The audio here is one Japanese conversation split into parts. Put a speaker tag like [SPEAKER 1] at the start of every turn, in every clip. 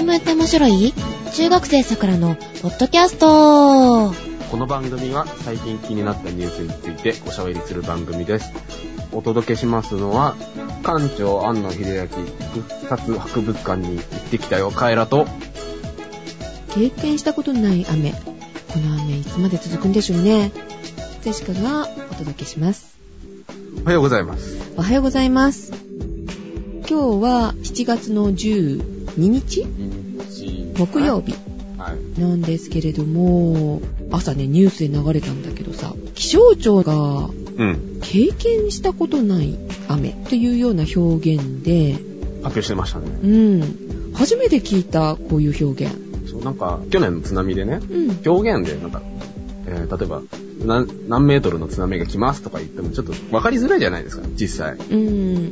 [SPEAKER 1] 新聞って面白い？中学生さくらのポッドキャスト
[SPEAKER 2] この番組は最近気になったニュースについておしゃべりする番組です。お届けしますのは、館長庵野秀明特撮博物館に行ってきたよ、カエラと、
[SPEAKER 3] 経験したことのない雨。この雨いつまで続くんでしょうね。ジェシカがお届けします。
[SPEAKER 2] おはようございます。
[SPEAKER 3] おはようございます。今日は7月の12日
[SPEAKER 2] 日？
[SPEAKER 3] 木曜日
[SPEAKER 2] はい。
[SPEAKER 3] なんですけれども、朝ね、ニュースで流れたんだけどさ、気象庁が
[SPEAKER 2] うん。
[SPEAKER 3] 経験したことない雨というような表現で、
[SPEAKER 2] 発表してましたね。
[SPEAKER 3] うん、初めて聞いたこういう表現。
[SPEAKER 2] そう、なんか、去年の津波でね、
[SPEAKER 3] うん、
[SPEAKER 2] 表現で、なんか、えー、例えば、何何メートルの津波が来ますとか言ってもちょっと分かりづらいじゃないですか、実際。
[SPEAKER 3] うん、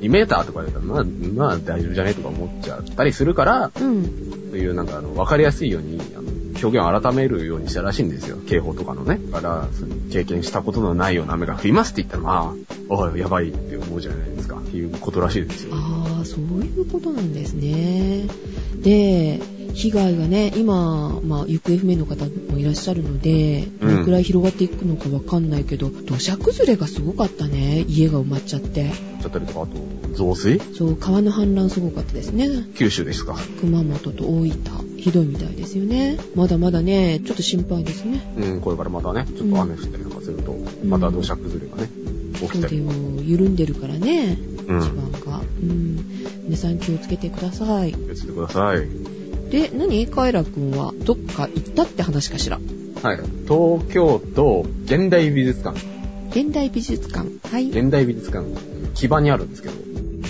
[SPEAKER 2] 2メーターとか言ったら、まあ、まあ大丈夫じゃねとか思っちゃったりするから、
[SPEAKER 3] うん、
[SPEAKER 2] というなんかあの、分かりやすいように、あの表現を改めるようにしたらしいんですよ。警報とかのね。だから、その経験したことのないような雨が降りますって言ったら、まあ、おい、やばいって思うじゃないですか。っていうことらしいですよ。
[SPEAKER 3] ああ、そういうことなんですね。で、被害がね、今、まあ、行方不明の方もいらっしゃるので、ど
[SPEAKER 2] うん
[SPEAKER 3] のくらい広がっていくのかわかんないけど、土砂崩れがすごかったね。家が埋まっちゃって。
[SPEAKER 2] ちゃったりとか、あと、増水？
[SPEAKER 3] そう、川の氾濫すごかったですね。
[SPEAKER 2] 九州ですか。
[SPEAKER 3] 熊本と大分、ひどいみたいですよね。まだまだね、ちょっと心配ですね。
[SPEAKER 2] うん、これからまたね、ちょっと雨降ったりとかすると、また土砂崩れがね、起きたり。
[SPEAKER 3] そうでも、緩んでるからね、
[SPEAKER 2] うん。
[SPEAKER 3] 地盤が。うん。皆さん気をつけてください。
[SPEAKER 2] 気をつけてください。
[SPEAKER 3] で、何？カエラくんはどっか行ったって話かしら？
[SPEAKER 2] はい。東京都現代美術館。
[SPEAKER 3] 現代美術館。はい。
[SPEAKER 2] 現代美術館、木場にあるんですけど、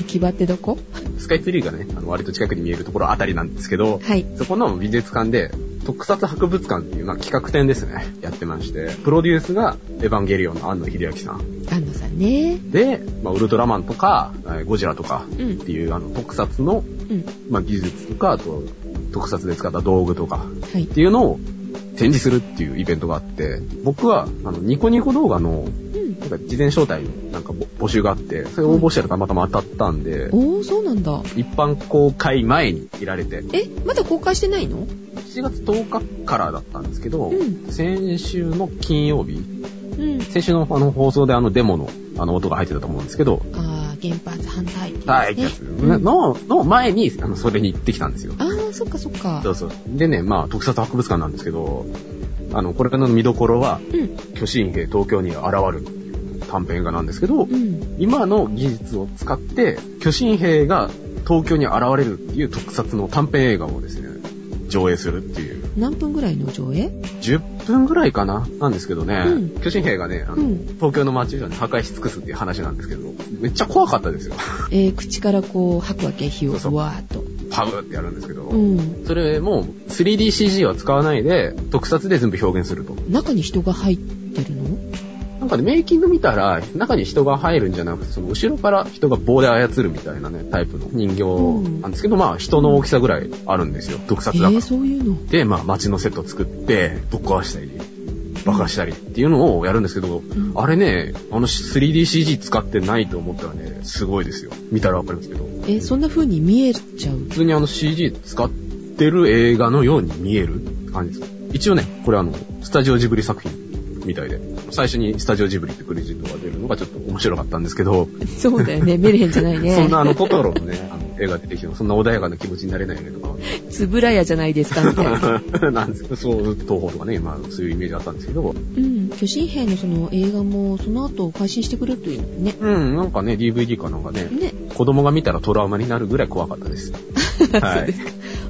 [SPEAKER 3] 木場ってどこ？
[SPEAKER 2] スカイツリーがね、あの割と近くに見えるところあたりなんですけど、
[SPEAKER 3] はい。
[SPEAKER 2] そこの美術館で、特撮博物館っていう、まあ、企画展ですね、やってまして、プロデュースがエヴァンゲリオンの庵野秀明さん。
[SPEAKER 3] 安野さんね。
[SPEAKER 2] で、まあ、ウルトラマンとか、えーゴジラとか
[SPEAKER 3] うん
[SPEAKER 2] っていう、あの、特撮の、
[SPEAKER 3] うん。
[SPEAKER 2] まあ、技術とか、あと、特撮で使った道具とか
[SPEAKER 3] はい
[SPEAKER 2] っ。ていうのを展示するっていうイベントがあって、僕は、あの、ニコニコ動画の、
[SPEAKER 3] うん。
[SPEAKER 2] なんか事前招待のなんか募募集があって、それ応募したらたまたま当たったんで、
[SPEAKER 3] おー、そうなんだ。
[SPEAKER 2] 一般公開前にいられて、
[SPEAKER 3] え、まだ公開してないの
[SPEAKER 2] ？7月10日からだったんですけど、
[SPEAKER 3] うん
[SPEAKER 2] 先週の金曜日、
[SPEAKER 3] うん。
[SPEAKER 2] 先週のあの放送であのデモのあの音が入ってたと思うんですけど、
[SPEAKER 3] あー、原発反対って
[SPEAKER 2] はい、
[SPEAKER 3] ね
[SPEAKER 2] やつ
[SPEAKER 3] うん
[SPEAKER 2] の、の前に、あの、それに行ってきたんですよ。
[SPEAKER 3] あー、そっかそっか
[SPEAKER 2] そ。うそう。でね、まあ、特撮博物館なんですけど、あの、これからの見どころは、
[SPEAKER 3] うん。
[SPEAKER 2] 巨神兵東京に現る短編映画なんですけど、
[SPEAKER 3] うん。
[SPEAKER 2] 今の技術を使って、巨神兵が東京に現れるっていう特撮の短編映画をですね、上映するっていう。
[SPEAKER 3] 何分ぐらいの上映
[SPEAKER 2] ？10分ぐらいかな？なんですけどね、
[SPEAKER 3] うん
[SPEAKER 2] 巨神兵がね、あの
[SPEAKER 3] うん
[SPEAKER 2] 東京の街をね、破壊し尽くすっていう話なんですけど、めっちゃ怖かったですよ。
[SPEAKER 3] えー、口からこう吐くわけ？火をわーっと。
[SPEAKER 2] パブってやるんですけど、
[SPEAKER 3] うん。
[SPEAKER 2] それも 3DCG は使わないで、特撮で全部表現すると。
[SPEAKER 3] 中に人が入って
[SPEAKER 2] なんかね、メイキング見たら、中に人が入るんじゃなくて、その後ろから人が棒で操るみたいなね、タイプの人形なんですけど、まあ人の大きさぐらいあるんですよ、特撮だから。
[SPEAKER 3] えー、そういうの。
[SPEAKER 2] で、まあ街のセット作って、ぶっ壊したり、爆破したりっていうのをやるんですけど、
[SPEAKER 3] ん
[SPEAKER 2] あれね、あの 3DCG 使ってないと思ったらね、すごいですよ。見たらわかるんですけど、
[SPEAKER 3] えー、そんな風に見えちゃう？
[SPEAKER 2] 普通にあの CG 使ってる映画のように見える感じです。一応ね、これあの、スタジオジブリ作品みたいで、最初にスタジオジブリってクレジットが出るのがちょっと面白かったんですけど、
[SPEAKER 3] そうだよね。メルヘンじゃないね。
[SPEAKER 2] そんなあのトトロのね、あの映画出てきてもそんな穏やかな気持ちになれないよねとか、
[SPEAKER 3] つぶらやじゃないですか、みたいな。
[SPEAKER 2] なんですけど、そう、東宝とかね、まあそういうイメージあったんですけど、
[SPEAKER 3] うん。巨神兵のその映画も、その後配信してくれるというのね。
[SPEAKER 2] うん、なんかね、DVD かなんかね、
[SPEAKER 3] ね。
[SPEAKER 2] 子供が見たらトラウマになるぐらい怖かったです。はい。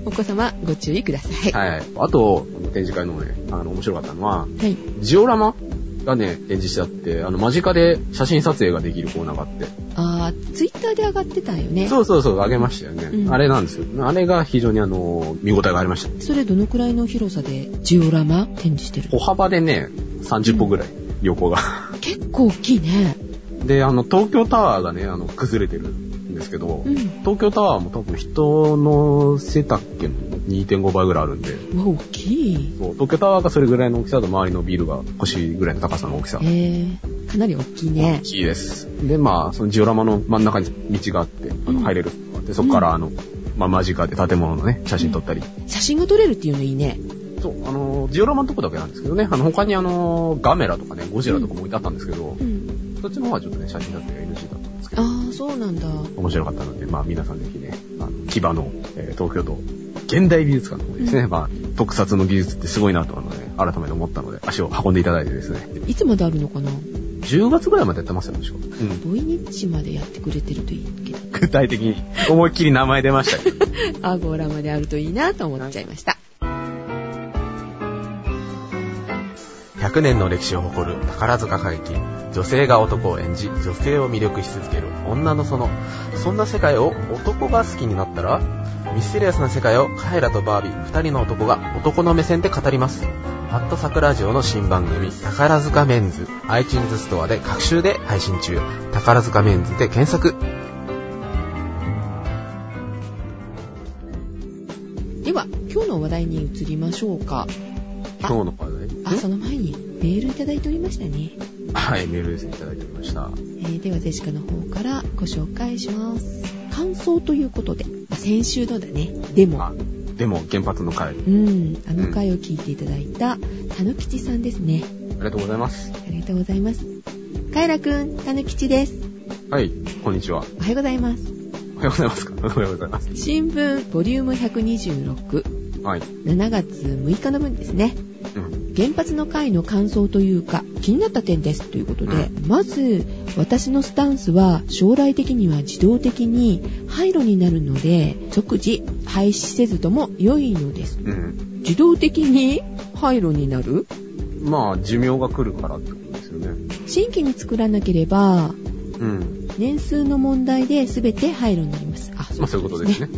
[SPEAKER 3] お子様、ご注意ください。は
[SPEAKER 2] はい。あと、展示会のね、あの、面白かったのは、
[SPEAKER 3] い。
[SPEAKER 2] ジオラマがね、展示してあって、あの、間近で写真撮影ができるコーナーがあって。
[SPEAKER 3] あー、ツイッターで上がってたよね。
[SPEAKER 2] そうそうそう、あげましたよね。
[SPEAKER 3] うん
[SPEAKER 2] あれなんですよ。あれが非常にあの、見応えがありました。
[SPEAKER 3] それどのくらいの広さでジオラマ展示してる
[SPEAKER 2] 歩幅でね、30歩ぐらい、横が。
[SPEAKER 3] 結構大きいね。
[SPEAKER 2] で、あの、東京タワーがね、あの、崩れてるんですけど、
[SPEAKER 3] うん。
[SPEAKER 2] 東京タワーも多分人の背丈の2.5倍ぐらいあるんで、
[SPEAKER 3] うわ、大きい。
[SPEAKER 2] そう東京タワーがそれぐらいの大きさと周りのビルが腰ぐらいの高さの大きさ。
[SPEAKER 3] えー、かなり大きいね
[SPEAKER 2] 大。きいです。で、まあ、そのジオラマの真ん中に道があって、あ
[SPEAKER 3] うん
[SPEAKER 2] の入れる。で、そこからあの、まあ間近で建物のね、写真撮ったり。
[SPEAKER 3] 写真が撮れるっていうのいいね。
[SPEAKER 2] そう、あの、ジオラマのとこだけなんですけどね、あの、他にあの、ガメラとかね、ゴジラとかも置いてあったんですけど、
[SPEAKER 3] うん。
[SPEAKER 2] そっちの方はちょっとね、写真撮影が NG だったんですけど、
[SPEAKER 3] ああ、そうなんだ。
[SPEAKER 2] 面白かったので、まあ皆さんぜひね、あの、木場の、えー東京都、現代美術館の方ですね、まあ、特撮の技術ってすごいなと、あのね、改めて思ったので、足を運んでいただいてですね、
[SPEAKER 3] いつまであるのかな
[SPEAKER 2] ？10月ぐらいまでやってますよね、確かうん。
[SPEAKER 3] 土日までやってくれてるといいけ？ど。
[SPEAKER 2] 具体的に、思いっきり名前出ましたけど。
[SPEAKER 3] アゴーラまであるといいなと思っちゃいました。
[SPEAKER 4] 100年の歴史を誇る宝塚歌劇女性が男を演じ女性を魅力し続ける女の園そんな世界を男が好きになったらミステリアスな世界をカエラとバービー2人の男が男の目線で語りますハットサクラジオの新番組宝塚メンズ iTunes ストアで各週で配信中宝塚メンズで検索
[SPEAKER 3] では、今日の話題に移りましょうか。
[SPEAKER 2] 今日の。
[SPEAKER 3] あ、その前にメールいただいておりましたね。
[SPEAKER 2] はい、メールですね、いただいておりました。
[SPEAKER 3] えーでは、ゼシカの方からご紹介します。感想ということで、まあ先週のだね、でも、
[SPEAKER 2] あ、でも原発の会、
[SPEAKER 3] うん、あの回を聞いていただいた、たぬきちさんですね。
[SPEAKER 2] ありがとうございます。
[SPEAKER 3] ありがとうございます。カエラくん、たぬきちです。
[SPEAKER 2] はい、こんにちは。
[SPEAKER 3] おはようございます。
[SPEAKER 2] おはようございますか？おはようございます。
[SPEAKER 3] 新聞、ボリューム126、
[SPEAKER 2] はい。
[SPEAKER 3] 7月6日の分ですね。
[SPEAKER 2] うん。
[SPEAKER 3] 原発の会の感想というか気になった点ですということで、まず私のスタンスは将来的には自動的に廃炉になるので即時廃止せずとも良いのです
[SPEAKER 2] うん。
[SPEAKER 3] 自動的に廃炉になる？
[SPEAKER 2] まあ、寿命が来るからってことですよね。
[SPEAKER 3] 新規に作らなければ
[SPEAKER 2] うん。
[SPEAKER 3] 年数の問題で全て廃炉になりますあ
[SPEAKER 2] まあ、そういうことですね。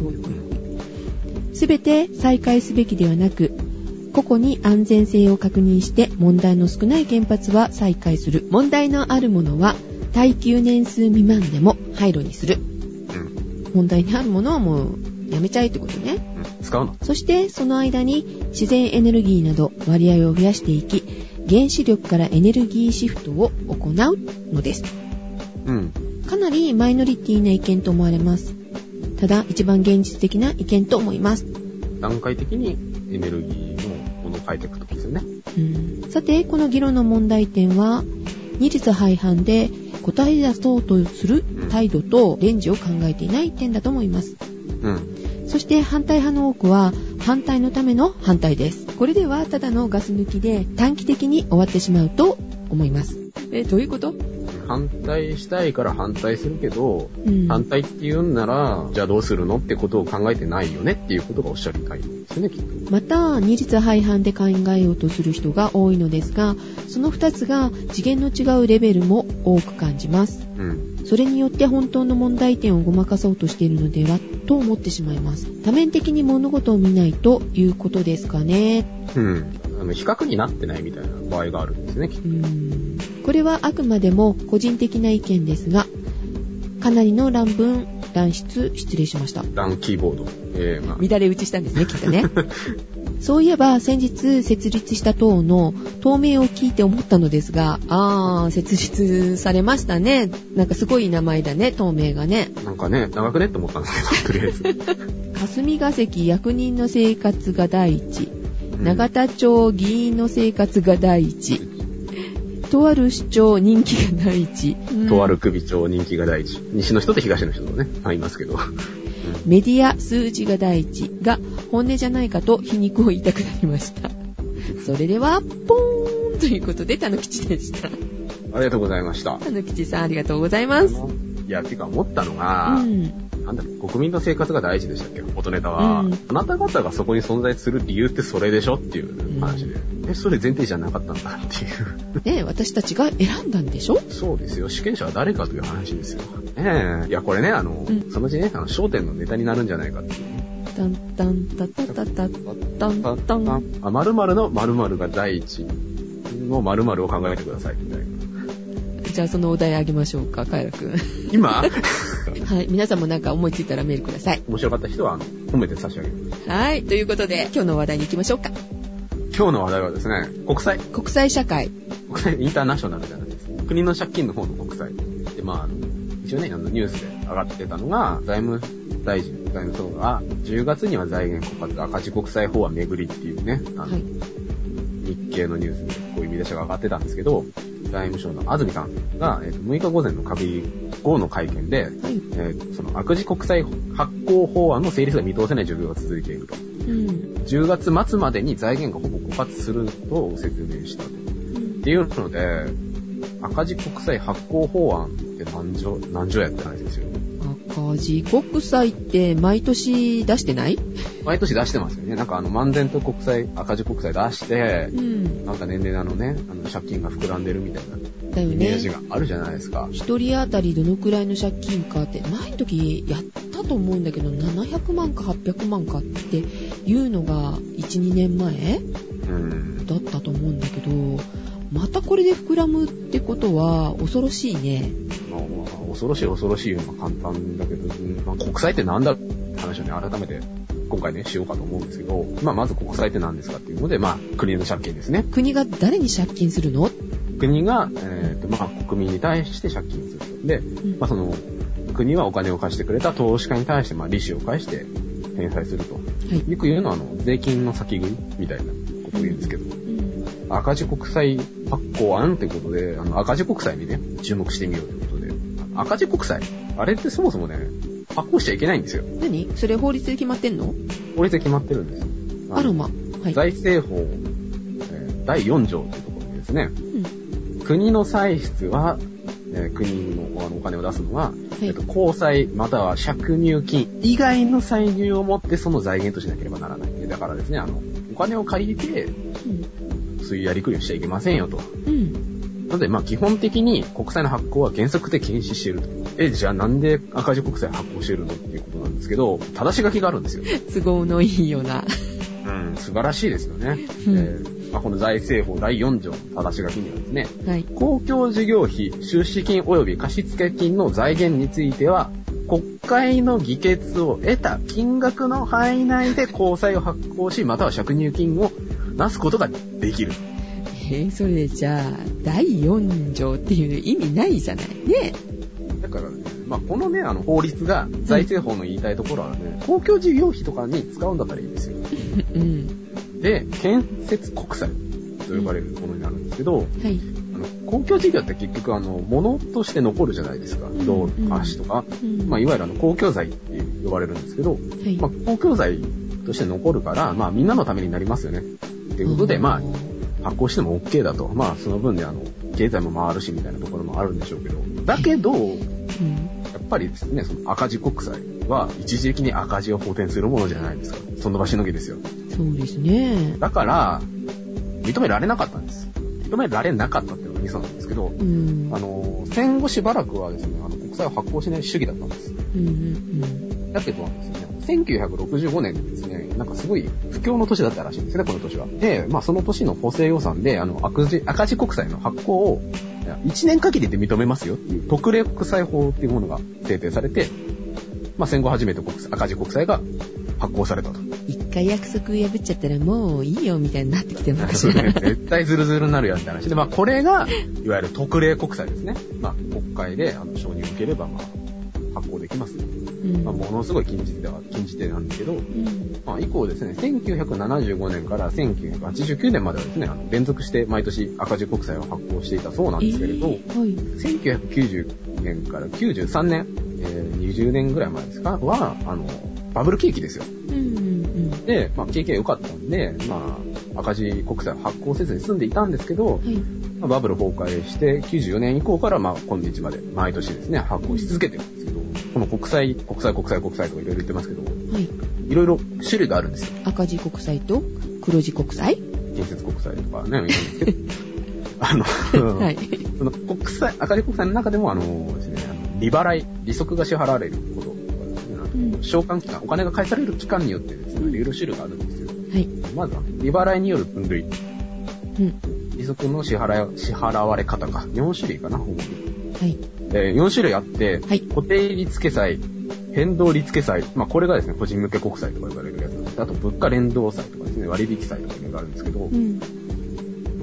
[SPEAKER 3] 全て再開すべきではなく個々に安全性を確認して問題の少ない原発は再開する。問題のあるものは耐久年数未満でも廃炉にする。
[SPEAKER 2] うん。
[SPEAKER 3] 問題にあるものはもうやめちゃえってことね。
[SPEAKER 2] うん。使うの？
[SPEAKER 3] そしてその間に自然エネルギーなど割合を増やしていき原子力からエネルギーシフトを行うのです。
[SPEAKER 2] うん。
[SPEAKER 3] かなりマイノリティな意見と思われます。ただ一番現実的な意見と思います。
[SPEAKER 2] 段階的にエネルギを変えていくときですよね。
[SPEAKER 3] うん。さてこの議論の問題点は二律背反で答え出そうとする態度とレンジを考えていない点だと思います。
[SPEAKER 2] うん。
[SPEAKER 3] そして反対派の多くは反対のための反対です。これではただのガス抜きで短期的に終わってしまうと思います。えどういうこと？
[SPEAKER 2] 反対したいから反対するけど、
[SPEAKER 3] うん
[SPEAKER 2] 反対って言うんなら、じゃあどうするのってことを考えてないよねっていうことがおっしゃりたいんですよね、きっと。
[SPEAKER 3] また二律背反で考えようとする人が多いのですがその2つが次元の違うレベルも多く感じます
[SPEAKER 2] うん。
[SPEAKER 3] それによって本当の問題点をごまかそうとしているのではと思ってしまいます多面的に物事を見ないということですかね
[SPEAKER 2] うん。あの、比較になってないみたいな場合があるんですね、きっ
[SPEAKER 3] うーんこれはあくまでも個人的な意見ですがかなりの乱文乱出失礼しました
[SPEAKER 2] と。ランキーボード。えー、まあ、
[SPEAKER 3] 乱れ打ちしたんですねきっとね そういえば先日設立した党の党名を聞いて思ったのですがあー設立されましたねなんかすごい名前だね党名がね
[SPEAKER 2] なんかね、長くねって思ったんですけど、とりあえず。
[SPEAKER 3] 霞が関役人の生活が第一
[SPEAKER 2] うん
[SPEAKER 3] 永田町議員の生活が第一とある市長人気が第一
[SPEAKER 2] とある首長人気が第一。西の人と東の人とね、あいますけど。
[SPEAKER 3] メディア数字が第一が本音じゃないかと皮肉を言いたくなりましたそれではポーンということでたぬきちでした
[SPEAKER 2] ありがとうございました。
[SPEAKER 3] たぬきちさんありがとうございます
[SPEAKER 2] いや、てか思ったの
[SPEAKER 3] う
[SPEAKER 2] が、
[SPEAKER 3] ん
[SPEAKER 2] なんだ国民の生活が大事でしたっけ？元ネタは、
[SPEAKER 3] うん
[SPEAKER 2] あなた方がそこに存在する理由ってそれでしょっていう話で。え、それ前提じゃなかったんだっていう。
[SPEAKER 3] ねえ私たちが選んだんでしょ？
[SPEAKER 2] そうですよ。主権者は誰かという話ですよ。ねえ。いや、これね、あの、
[SPEAKER 3] うん
[SPEAKER 2] そのうちね、あの、焦点のネタになるんじゃないかっていうね。
[SPEAKER 3] タンタンタタタタタンタン
[SPEAKER 2] あ、〇〇の〇〇が第一の〇〇を考えてください、みたいな。
[SPEAKER 3] じゃあそのお題あげましょうかカエラくん
[SPEAKER 2] 今、
[SPEAKER 3] はい皆さんもなんか思いついたらメールください
[SPEAKER 2] 面白かった人は、あの、褒めて差し上げる。
[SPEAKER 3] はいということで今日の話題に行きましょうか
[SPEAKER 2] 今日の話題はですね、国際。
[SPEAKER 3] 国際社会
[SPEAKER 2] 国際インターナショナルじゃないです。国の借金の方の国際。で、まあ、一応ね、あのニュースで上がってたのが、財務大臣、財務省が、10月には財源枯渇赤字国債法案巡りっていうね、あの、
[SPEAKER 3] はい。
[SPEAKER 2] 日経のニュースでこういう見出しが上がってたんですけど、財務省の安住さんが、えーと6日午前の閣議後の会見で、
[SPEAKER 3] はい。
[SPEAKER 2] えーとその赤字国債発行法案の成立が見通せない状況が続いていると。
[SPEAKER 3] うん。
[SPEAKER 2] 10月末までに財源がほぼ枯渇すると説明したと。っていうので、赤字国債発行法案って何条、何条やってないですよ。
[SPEAKER 3] 赤字国債って毎年出してない？
[SPEAKER 2] 毎年出してますよね。なんかあの、万全と国債、赤字国債出して
[SPEAKER 3] う、ん。
[SPEAKER 2] なんか年々あのね、あの、借金が膨らんでるみたいな
[SPEAKER 3] だよね
[SPEAKER 2] イメージ。があるじゃないですか。
[SPEAKER 3] 一人当たりどのくらいの借金かって、前の時やったと思うんだけど、700万か800万かっていうのが1、2年前
[SPEAKER 2] うん。
[SPEAKER 3] だったと思うんだけど、またこれで膨らむってことは恐ろしいね。
[SPEAKER 2] 恐ろしい恐ろしいのは簡単だけど、うんまあ、国債ってなんだって話をね、改めて今回ね、しようかと思うんですけど、まあ、まず国債って何ですかっていうので、まあ、国の借金ですね。
[SPEAKER 3] 国が誰に借金するの？
[SPEAKER 2] 国が、えっ、と、まあ、国民に対して借金すると。で、まあ、その、国はお金を貸してくれた投資家に対して、まあ、利子を返して返済すると。
[SPEAKER 3] はい。
[SPEAKER 2] よく言うのは、あの、税金の先食いみたいなことを言うんですけど、
[SPEAKER 3] うん
[SPEAKER 2] 赤字国債発行案ってことで、あの、赤字国債にね、注目してみようという赤字国債、あれってそもそもね、発行しちゃいけないんですよ。
[SPEAKER 3] 何？それ法律で決まってんの？
[SPEAKER 2] 法律で決まってるんですよ。
[SPEAKER 3] アロマ。はい。
[SPEAKER 2] 財政法、えー第4条というところにですね、
[SPEAKER 3] うん
[SPEAKER 2] 国の歳出は、えー国のお金を出すのは、
[SPEAKER 3] はい
[SPEAKER 2] えっと、公債または借入金以外の歳入をもってその財源としなければならない。だからですね、あの、お金を借りて、そういうやりくりをしちゃいけませんよと。
[SPEAKER 3] うん。うん。
[SPEAKER 2] なので、まあ基本的に国債の発行は原則で禁止していると。え、じゃあなんで赤字国債発行してるのっていうことなんですけど、正し書きがあるんですよ。
[SPEAKER 3] 都合のいいような。
[SPEAKER 2] うん、素晴らしいですよね。
[SPEAKER 3] うん
[SPEAKER 2] えーまあ、この財政法第4条の正し書きにはですね、
[SPEAKER 3] はい。
[SPEAKER 2] 公共事業費、出資金及び貸付金の財源については、国会の議決を得た金額の範囲内で公債を発行し、または借入金をなすことができる。
[SPEAKER 3] えーそれじゃあ、第4条っていう意味ないじゃないね。
[SPEAKER 2] だからね、まあ、このね、あの、法律が財政法の言いたいところはね、公共事業費とかに使うんだったらいいんですよ。
[SPEAKER 3] うん。
[SPEAKER 2] で、建設国債と呼ばれるものになるんですけど、
[SPEAKER 3] はい。
[SPEAKER 2] あの公共事業って結局あの、物として残るじゃないですか。
[SPEAKER 3] ん
[SPEAKER 2] 道路、橋とか。
[SPEAKER 3] うん
[SPEAKER 2] まあ、いわゆるあの、公共財って呼ばれるんですけど、
[SPEAKER 3] はい。
[SPEAKER 2] まあ、公共財として残るから、まあ、みんなのためになりますよね。っていうことで、まあ、発行しても OK だと。まあ、その分であの、経済も回るしみたいなところもあるんでしょうけど。だけど、や
[SPEAKER 3] うん。
[SPEAKER 2] っぱりですね、その赤字国債は一時的に赤字を補填するものじゃないですか。その場しのぎですよ。
[SPEAKER 3] そうですね。
[SPEAKER 2] だから、認められなかったんです。認められなかったっていうのがミソなんですけど、
[SPEAKER 3] うん。
[SPEAKER 2] あの、戦後しばらくはですね、あの、国債を発行しない主義だったんです。
[SPEAKER 3] うんうん
[SPEAKER 2] だけどですね、1965年にですね、なんかすごい不況の年だったらしいんですね、この年は。で、まあその年の補正予算で、あの、赤字、赤字国債の発行を、1年限りで認めますよっていう特例国債法っていうものが制定されて、まあ戦後初めて国債赤字国債が発行されたと。
[SPEAKER 3] うん。一回約束破っちゃったらもういいよみたいになってきてるのかしら。
[SPEAKER 2] 絶対ズルズルになるやんって話で、まあこれが、いわゆる特例国債ですね。まあ国会であの承認を受ければ、まあ発行できますよ。
[SPEAKER 3] うん
[SPEAKER 2] まあ、ものすごい禁じ手では、禁じ手なんですけど、
[SPEAKER 3] うん
[SPEAKER 2] まあ、以降ですね、1975年から1989年まではですね、あの連続して毎年赤字国債を発行していたそうなんですけれど、
[SPEAKER 3] えーはい。
[SPEAKER 2] 1990年から93年、えー20年ぐらい前ですかは、あの、バブル景気ですよ。
[SPEAKER 3] うんうん
[SPEAKER 2] で、まあ、景気が良かったんで、まあ、赤字国債を発行せずに済んでいたんですけど
[SPEAKER 3] うん。、はい。
[SPEAKER 2] まあバブル崩壊して、94年以降から、まあ、今日まで、毎年ですね、発行し続けてるんですけど、この国債、国債、国債、国債とかいろいろ言ってますけど、
[SPEAKER 3] はい。
[SPEAKER 2] いろいろ種類があるんですよ。
[SPEAKER 3] 赤字国債と黒字国債
[SPEAKER 2] 建設国債とかね、あの、
[SPEAKER 3] はい。
[SPEAKER 2] その国債、赤字国債の中でも、あのですね、あの利払い、利息が支払われることとかですね、
[SPEAKER 3] うん
[SPEAKER 2] 償還期間、お金が返される期間によってですね、いろいろ種類があるんですよ。
[SPEAKER 3] はい。
[SPEAKER 2] まずは、利払いによる分類。
[SPEAKER 3] うん。
[SPEAKER 2] 利息の支払い、支払われ方か。4種類かな、主に。
[SPEAKER 3] はい。
[SPEAKER 2] えー4種類あって、
[SPEAKER 3] はい
[SPEAKER 2] 固定利付債、変動利付債、まあこれがですね、個人向け国債とか呼ばれるやつです。あと物価連動債とかですね、割引債とかいうのがあるんですけど、
[SPEAKER 3] うん。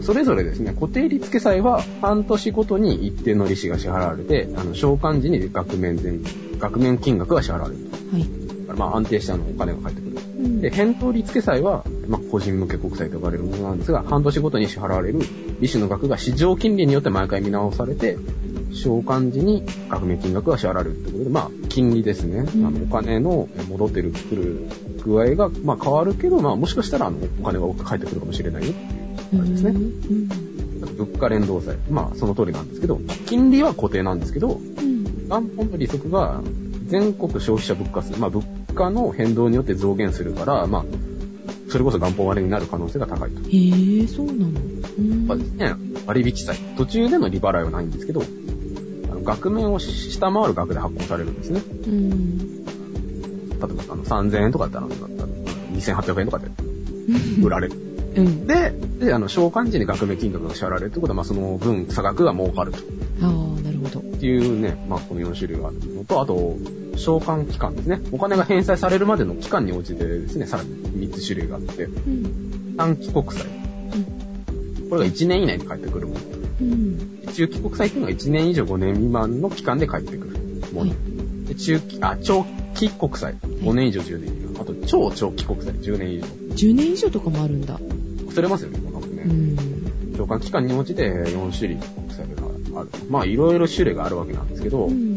[SPEAKER 2] それぞれですね、固定利付債は半年ごとに一定の利子が支払われて、あの、償還時に額面全額面金額が支払われる
[SPEAKER 3] はい。
[SPEAKER 2] と。だからまあ安定したあのお金が返ってくる。
[SPEAKER 3] うん
[SPEAKER 2] で、返答利付債は、まあ、個人向け国債と呼ばれるものなんですが、半年ごとに支払われる利子の額が市場金利によって毎回見直されて、償還時に額面金額が支払われるということで、まあ、金利ですね。
[SPEAKER 3] うん
[SPEAKER 2] あの、お金のえ戻ってる、くる具合が、まあ、変わるけど、まあ、もしかしたら、あの、お金が多く返ってくるかもしれないよっていう、あれですね。
[SPEAKER 3] うん。
[SPEAKER 2] 物価連動債。まあ、その通りなんですけど、金利は固定なんですけど、
[SPEAKER 3] うん。
[SPEAKER 2] 元本の利息が全国消費者物価数、まあ物価の変動によって増減するから、まあ、それこそ元本割れになる可能性が高いと。
[SPEAKER 3] へえ、そうなの。うん
[SPEAKER 2] まあですね、割引債。途中での利払いはないんですけど、額面を下回る額で発行されるんですね。
[SPEAKER 3] うん。
[SPEAKER 2] 例えば、あの、3000円とかだったら、2800円とかで売られる。
[SPEAKER 3] うん。
[SPEAKER 2] で、で、あの、償還時に額面金額が支払われるってことは、まあ、その分、差額が儲かると。
[SPEAKER 3] ああ、なるほど。
[SPEAKER 2] っていうね、まあ、この4種類があるのと、あと、償還期間ですね。お金が返済されるまでの期間に応じてですね、さらに3つ種類があって、
[SPEAKER 3] うん。
[SPEAKER 2] 短期国債。これが1年以内に返ってくるもの。
[SPEAKER 3] うん。
[SPEAKER 2] 中期国債っていうのは1年以上5年未満の期間で返ってくるもの。
[SPEAKER 3] は
[SPEAKER 2] で中期、あ、長期国債。5年以上10年以上。あと、超長期国債10年以上。
[SPEAKER 3] 10年以上とかもあるんだ。
[SPEAKER 2] 忘れますよね、このね。
[SPEAKER 3] うん。
[SPEAKER 2] 償還期間に応じて4種類国債がある。まあ、いろいろ種類があるわけなんですけど、
[SPEAKER 3] うん。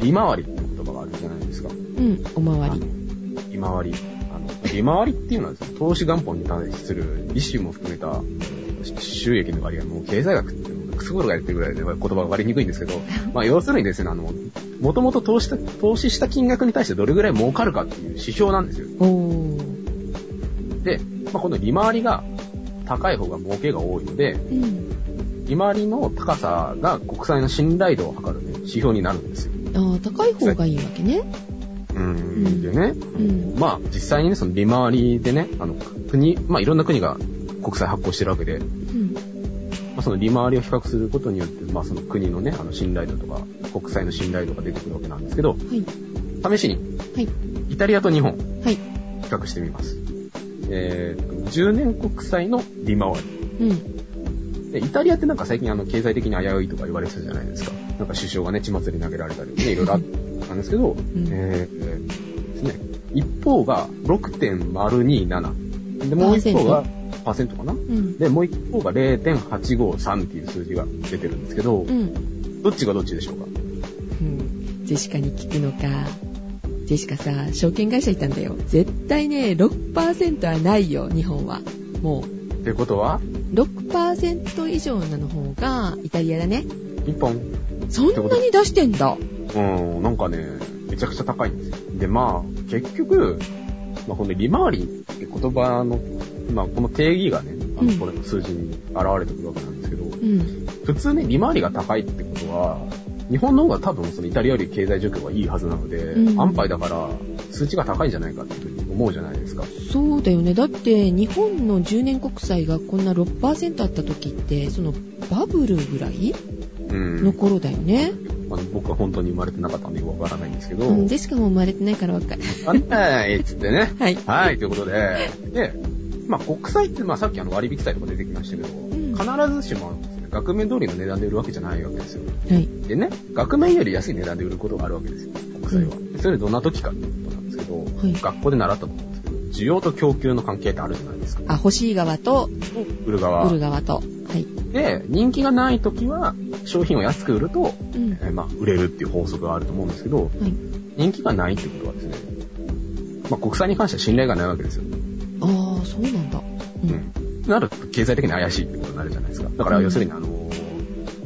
[SPEAKER 2] 利回りって言葉があるじゃないですか。
[SPEAKER 3] うん。おまわり。
[SPEAKER 2] 利回り。あの、利回りっていうのはですね、投資元本に対する利子も含めた収益の割合、もう経済学ってクスゴロがやってるぐらいで言葉が割りにくいんですけど、まあ要するにですね、あの、もともと投資した、投資した金額に対してどれぐらい儲かるかっていう指標なんですよ。で、まあこの利回りが高い方が儲けが多いので、
[SPEAKER 3] うん。
[SPEAKER 2] 利回りの高さが国債の信頼度を測る、ね、指標になるんですよ。
[SPEAKER 3] ああ、高い方がいいわけね。
[SPEAKER 2] うん。でね、
[SPEAKER 3] うん。
[SPEAKER 2] まあ実際にね、その利回りでね、あの、国、まあいろんな国が国債発行してるわけで、
[SPEAKER 3] うん。
[SPEAKER 2] まあ、その利回りを比較することによって、まあその国のね、あの信頼度とか、国債の信頼度が出てくるわけなんですけど、
[SPEAKER 3] はい。
[SPEAKER 2] 試しに、
[SPEAKER 3] はい。
[SPEAKER 2] イタリアと日本、
[SPEAKER 3] はい。
[SPEAKER 2] 比較してみます。えーと、10年国債の利回
[SPEAKER 3] うん。
[SPEAKER 2] り。で、イタリアってなんか最近あの、経済的に危ういとか言われてたじゃないですか。なんか首相がね、血祭り投げられたりね、いろいろあったんですけど、
[SPEAKER 3] ん
[SPEAKER 2] えーえーですね。一方が6.027。で、もう一方が、パーセントかな
[SPEAKER 3] うん。
[SPEAKER 2] で、もう一方が0.853っていう数字が出てるんですけど、
[SPEAKER 3] うん。
[SPEAKER 2] どっちがどっちでしょうか
[SPEAKER 3] うん。ジェシカに聞くのか。ジェシカさ、証券会社いたんだよ。絶対ね、6%はないよ、日本は。もう
[SPEAKER 2] ってことは、
[SPEAKER 3] 6%以上なの方が、イタリアだね。
[SPEAKER 2] 日本。
[SPEAKER 3] そんなに出してんだ。
[SPEAKER 2] うん、なんかね、めちゃくちゃ高いんですよ。で、まあ、結局、まあ、この利回りって言葉の、まあ、この定義がね、あの、
[SPEAKER 3] うん
[SPEAKER 2] これの数字に現れてくるわけなんですけど、
[SPEAKER 3] うん。
[SPEAKER 2] 普通ね、利回りが高いってことは、日本の方が多分そのイタリアより経済状況がいいはずなので、
[SPEAKER 3] うん
[SPEAKER 2] 安牌だから数値が高いんじゃないかっていうふうに思うじゃないですか。
[SPEAKER 3] そうだよね。だって、日本の10年国債がこんな6%あった時って、そのバブルぐらい
[SPEAKER 2] うん。
[SPEAKER 3] の頃だよね。
[SPEAKER 2] まあ、僕は本当に生まれてなかったんでよくわからないんですけど、
[SPEAKER 3] うん。ジェシカも生まれてないからわかる。
[SPEAKER 2] あんないっつってね。
[SPEAKER 3] はい。
[SPEAKER 2] はい、ということで、で、まあ国債って、まあさっきあの割引債とか出てきましたけど、
[SPEAKER 3] ん
[SPEAKER 2] 必ずしも額面通りの値段で売るわけじゃないわけですよ。
[SPEAKER 3] はい。
[SPEAKER 2] でね、額面より安い値段で売ることがあるわけですよ、国債は。でそれどんな時かっていうことなんですけど、
[SPEAKER 3] い
[SPEAKER 2] 学校で習ったと思うんですけど、需要と供給の関係ってあるじゃないですか。
[SPEAKER 3] あ、欲しい側と
[SPEAKER 2] 売る側。
[SPEAKER 3] 売る側と。はい。
[SPEAKER 2] で、人気がない時は、商品を安く売ると、
[SPEAKER 3] うん。
[SPEAKER 2] えーまあ、売れるっていう法則があると思うんですけど、
[SPEAKER 3] はい。
[SPEAKER 2] 人気がないってことはですね、まあ国債に関しては信頼がないわけですよ。
[SPEAKER 3] ああ、そうなんだ。う。
[SPEAKER 2] うんん。なると経済的に怪しいってことになるじゃないですか。だから
[SPEAKER 3] うん
[SPEAKER 2] 要するにあのー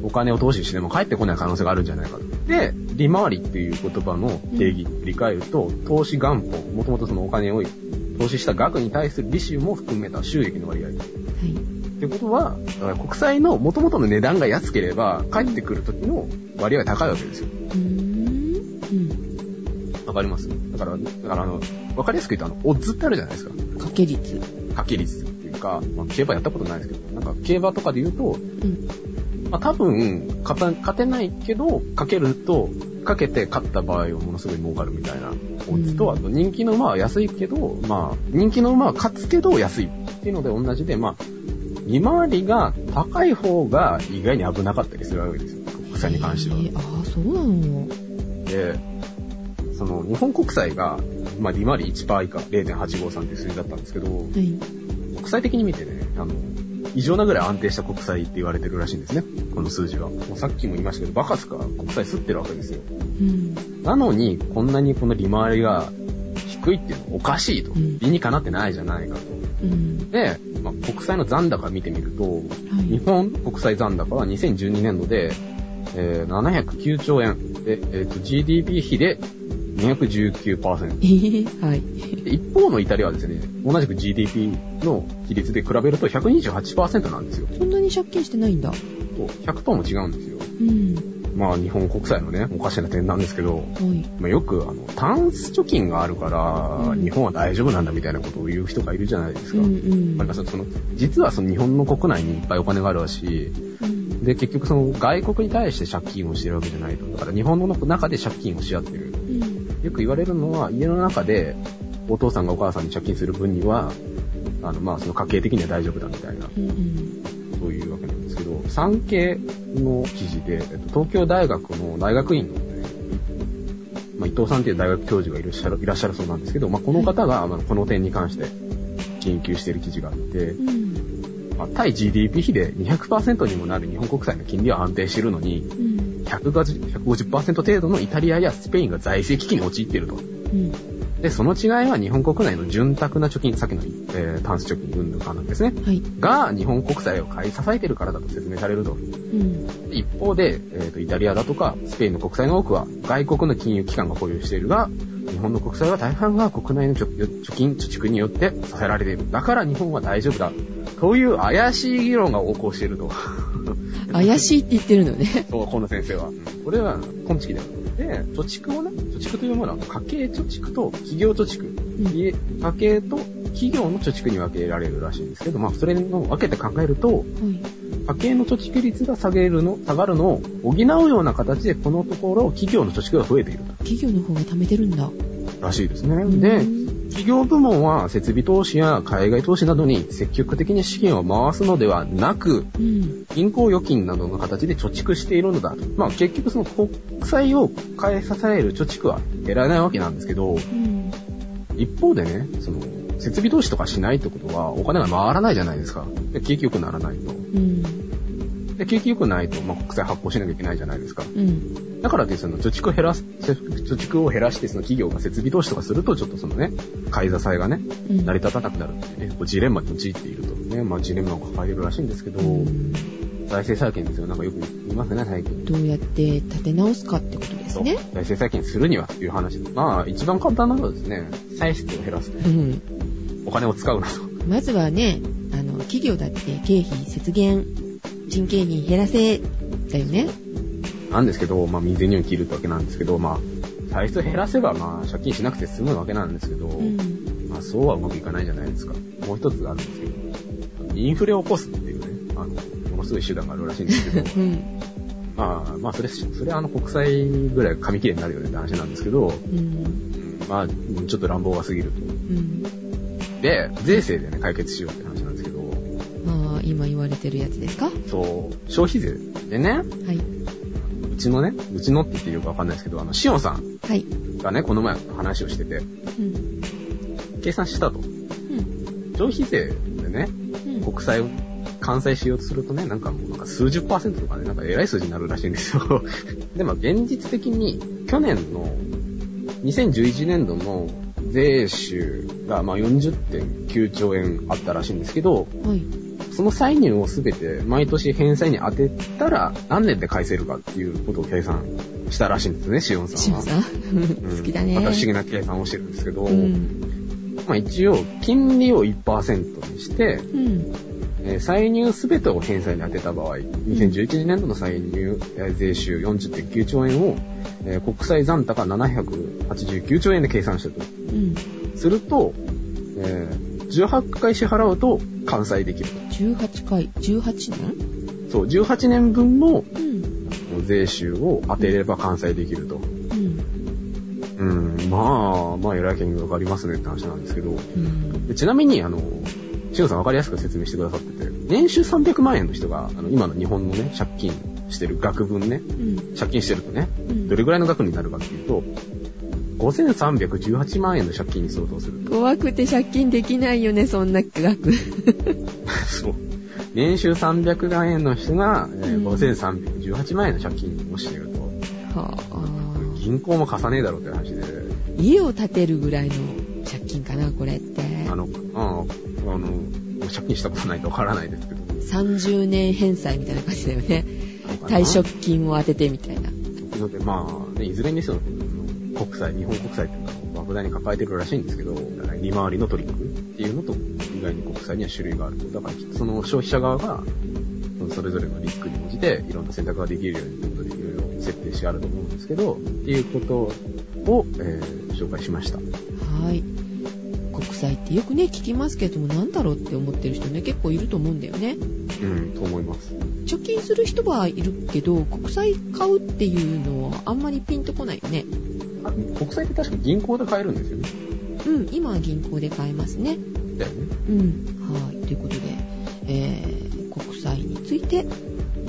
[SPEAKER 2] お金を投資しても返ってこない可能性があるんじゃないかと。で、利回りっていう言葉の定義振り返ると、投資元本、もともとそのお金を投資した額に対する利子も含めた収益の割合。
[SPEAKER 3] はい。
[SPEAKER 2] ってことは、だから国債の元々の値段が安ければ、返ってくる時の割合が高いわけですよ。
[SPEAKER 3] うーん。うん。
[SPEAKER 2] わかります？だから、だからあの、わかりやすく言うとあの、オッズってあるじゃないですか。
[SPEAKER 3] 掛け率。
[SPEAKER 2] 掛け率っていうか、まあ、競馬やったことないですけど、なんか競馬とかで言うと、
[SPEAKER 3] うん。
[SPEAKER 2] まあ、多分勝てないけど、かけると、かけて勝った場合はものすごい儲かるみたいなオッズと、
[SPEAKER 3] うん
[SPEAKER 2] あと人気の馬は安いけど、まあ、人気の馬は勝つけど安いっていうので同じで、まあ、利回りが高い方が意外に危なかったりするわけですよ。国債に関しては。
[SPEAKER 3] えーああ、そうなの。
[SPEAKER 2] で、その日本国債が、まあ、利回り1%以下、0.853っていう数字だったんですけど、
[SPEAKER 3] はい。
[SPEAKER 2] 国際的に見てね、あの、異常なぐらい安定した国債って言われてるらしいんですね。この数字は。もうさっきも言いましたけど、バカすか国債吸ってるわけですよ。
[SPEAKER 3] うん。
[SPEAKER 2] なのに、こんなにこの利回りが低いっていうのはおかしいと。
[SPEAKER 3] うん
[SPEAKER 2] 理にかなってないじゃないかと。
[SPEAKER 3] うん。
[SPEAKER 2] で、まあ、国債の残高見てみると、
[SPEAKER 3] はい。
[SPEAKER 2] 日本国債残高は2012年度で、えー709兆円。で、えっ、と、GDP 比で219%。
[SPEAKER 3] えー、はい。
[SPEAKER 2] で一方のイタリアはですね、同じく GDP の比率で比べると128%なんですよ。
[SPEAKER 3] そんなに借金してないんだ。
[SPEAKER 2] そう100トンも違うんですよ。
[SPEAKER 3] うん。
[SPEAKER 2] まあ日本国債のね、おかしな点なんですけど、
[SPEAKER 3] はい。
[SPEAKER 2] まあ、よくあの、タンス貯金があるから、
[SPEAKER 3] うん
[SPEAKER 2] 日本は大丈夫なんだみたいなことを言う人がいるじゃないですか。
[SPEAKER 3] うんうん。
[SPEAKER 2] ます？その、実はその日本の国内にいっぱいお金があるし、
[SPEAKER 3] うん。
[SPEAKER 2] で、結局その外国に対して借金をしてるわけじゃないと。だから日本の中で借金をし合ってる。
[SPEAKER 3] うん。
[SPEAKER 2] よく言われるのは、家の中でお父さんがお母さんに借金する分には、あの、まあ、その家計的には大丈夫だみたいな、
[SPEAKER 3] うんうん。
[SPEAKER 2] そういうわけなんですけど、産経の記事で、えっと東京大学の大学院の、ね、まあ、伊藤さんっていう大学教授がいらっしゃるいらっしゃるそうなんですけど、まあ、この方が、まあ、この点に関して研究している記事があって、
[SPEAKER 3] うん。
[SPEAKER 2] まあ、対 GDP 比で200%にもなる日本国債の金利は安定しているのに、
[SPEAKER 3] うん。
[SPEAKER 2] 150%, 150%程度のイタリアやスペインが財政危機に陥っていると。
[SPEAKER 3] うん。
[SPEAKER 2] で、その違いは日本国内の潤沢な貯金、さっきの、えー、タンス貯金云々かなんですね。
[SPEAKER 3] はい。
[SPEAKER 2] が、日本国債を買い支えているからだと説明されると。
[SPEAKER 3] うん。
[SPEAKER 2] 一方で、えーと、イタリアだとか、スペインの国債の多くは、外国の金融機関が保有しているが、日本の国債は大半が国内の貯貯金、貯蓄によって支えられている。だから日本は大丈夫だ。という怪しい議論が横行していると。
[SPEAKER 3] 怪しいって言ってるのね。
[SPEAKER 2] そう、この先生は。これは、根付きだよ。で、貯蓄をね、貯蓄というものは家計貯蓄と企業貯蓄。
[SPEAKER 3] うん
[SPEAKER 2] 家家計と企業の貯蓄に分けられるらしいんですけど、まあ、それを分けて考えると、
[SPEAKER 3] はい。
[SPEAKER 2] 家計の貯蓄率が下げるの、下がるのを補うような形で、このところ企業の貯蓄が増えている
[SPEAKER 3] 企業の方が貯めてるんだ。
[SPEAKER 2] らしいですね。
[SPEAKER 3] うん
[SPEAKER 2] で、企業部門は設備投資や海外投資などに積極的に資金を回すのではなく、
[SPEAKER 3] うん。
[SPEAKER 2] 銀行預金などの形で貯蓄しているのだ。まあ結局その国債を買い支える貯蓄は減らないわけなんですけど、
[SPEAKER 3] うん。
[SPEAKER 2] 一方でね、その、設備投資とかしないってことはお金が回らないじゃないですか。で景気良くならないと。
[SPEAKER 3] うん。
[SPEAKER 2] で、景気良くないと、まあ、国債発行しなきゃいけないじゃないですか。
[SPEAKER 3] うん。
[SPEAKER 2] だからって、その、貯蓄を減らす、貯蓄を減らして、その企業が設備投資とかすると、ちょっとそのね、買い支えがね、
[SPEAKER 3] うん。
[SPEAKER 2] 成り立たなくなるっていうね、こうジレンマに陥っているとね、まあ、ジレンマを抱えてるらしいんですけど、
[SPEAKER 3] うん
[SPEAKER 2] 財政再建ですよ。なんかよく言いますね、最近。
[SPEAKER 3] どうやって立て直すかってことですね。
[SPEAKER 2] 財政再建するにはという話で。まあ、一番簡単なのはですね、歳出を減らすと。
[SPEAKER 3] うん。
[SPEAKER 2] お金を使うなと。
[SPEAKER 3] まずはね、あの、企業だって経費節減、人件費減らせ、だよね。
[SPEAKER 2] なんですけど、まあ、未然にを切るってわけなんですけど、まあ、歳出を減らせば、まあ、借金しなくて済むわけなんですけど、
[SPEAKER 3] うん。
[SPEAKER 2] まあ、そうはうまくいかないじゃないですか。もう一つあるんですけど、インフレを起こすっていうね、あの、ものすごい手段があるらしいんですけど、
[SPEAKER 3] うん。
[SPEAKER 2] まあ、まあ、それ、それはあの、国債ぐらい紙切れになるよねって話なんですけど、
[SPEAKER 3] うん。
[SPEAKER 2] うんまあ、ちょっと乱暴が過ぎると。
[SPEAKER 3] うん。
[SPEAKER 2] で、税制でね、解決しようって話なんですけど、
[SPEAKER 3] まあ、今言われてるやつですか？
[SPEAKER 2] そう、消費税でね、
[SPEAKER 3] はい。
[SPEAKER 2] うちのね、うちのって言っていいかわかんないですけど、あの、シオンさん
[SPEAKER 3] はい。
[SPEAKER 2] がね、この前話をしてて、
[SPEAKER 3] うん。
[SPEAKER 2] 計算したと。
[SPEAKER 3] うん。
[SPEAKER 2] 消費税でね、
[SPEAKER 3] うん。
[SPEAKER 2] 国債を完済しようとするとね、なんかもうなんか数十パーセントとかね、なんか偉い数字になるらしいんですよ。でも現実的に去年の2011年度の税収がまあ40.9兆円あったらしいんですけど、
[SPEAKER 3] はい。
[SPEAKER 2] その歳入をすべて毎年返済に当てたら何年で返せるかっていうことを計算したらしいんですね、シオンさんは。
[SPEAKER 3] シオンさん
[SPEAKER 2] うん
[SPEAKER 3] 好きだね。
[SPEAKER 2] また不思議な計算をしてるんですけど、
[SPEAKER 3] うん。
[SPEAKER 2] まあ一応、金利を1%にして、
[SPEAKER 3] うん。
[SPEAKER 2] えー歳入すべてを返済に当てた場合、2011年度の歳入えー税収40.9兆円を、えー国債残高789兆円で計算したと。
[SPEAKER 3] うん。
[SPEAKER 2] すると、えー18回支払うと完済できると。
[SPEAKER 3] 18回、18年？
[SPEAKER 2] そう、18年分の
[SPEAKER 3] うん。
[SPEAKER 2] 税収を当てれば完済できると。
[SPEAKER 3] うん。
[SPEAKER 2] うん、まあ、まあ、偉い見学がありますねって話なんですけど、
[SPEAKER 3] うん。
[SPEAKER 2] でちなみに、あの、しおさん分かりやすく説明してくださってて、年収300万円の人が、あの、今の日本のね、借金してる額分ね、
[SPEAKER 3] うん。
[SPEAKER 2] 借金してるとね、
[SPEAKER 3] うん。
[SPEAKER 2] どれぐらいの額になるかっていうと、5318万円の借金に相当する。
[SPEAKER 3] 怖くて借金できないよね、そんな額。
[SPEAKER 2] そう。年収300万円の人が、えー
[SPEAKER 3] うん
[SPEAKER 2] 5318万円の借金をしていると。
[SPEAKER 3] はあ、
[SPEAKER 2] 銀行も貸さねえだろうって話で、
[SPEAKER 3] 家を建てるぐらいの借金かな、これって。
[SPEAKER 2] あの、ああの、借金したことないとわからないですけど。
[SPEAKER 3] 30年返済みたいな感じだよね。退職金を当ててみたいな。
[SPEAKER 2] ので、まあ、ね、いずれにせよ、国債、日本国債っていうのは莫大に抱えてるらしいんですけど、利回りのトリックっていうのと、意外に国債には種類があると。だから、その消費者側が、それぞれのリスクに応じて、いろんな選択ができるようにということで、いろいろ設定してあると思うんですけど、っていうことを、えー紹介しました。
[SPEAKER 3] はい。国債ってよくね、聞きますけども、なんだろうって思ってる人ね、結構いると思うんだよね。
[SPEAKER 2] うん、と思います。
[SPEAKER 3] 貯金する人はいるけど、国債買うっていうのはあんまりピンとこないよね。
[SPEAKER 2] あ国債って確か銀行で買えるんですよね。
[SPEAKER 3] うん、今は銀行で買えますね。
[SPEAKER 2] だよね。
[SPEAKER 3] うん。はい。ということで、えー、国債について、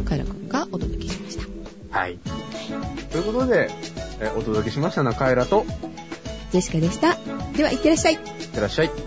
[SPEAKER 3] カイラくんがお届けしました。
[SPEAKER 2] はい。ということで、えーお届けしましたのはカエラと、い
[SPEAKER 3] ジェシカでした。では、いってらっしゃい。
[SPEAKER 2] ってらっしゃい。